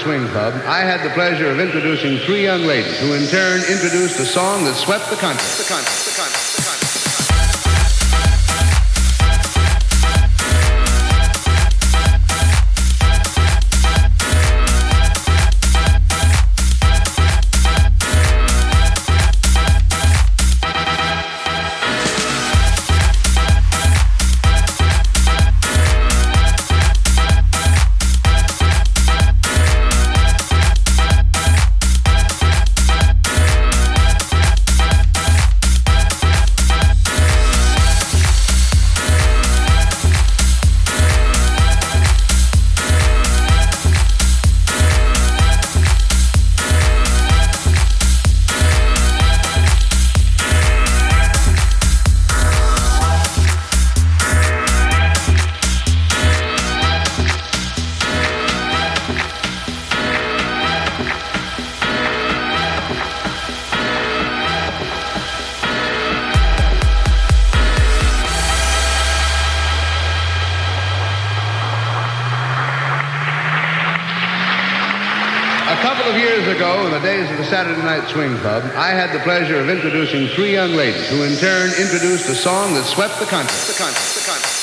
Swing Club, I had the pleasure of introducing three young ladies who in turn introduced a song that swept. The country, the country, the country. Swing Club, I had the pleasure of introducing three young ladies who in turn introduced a song that swept the country. The country, the country.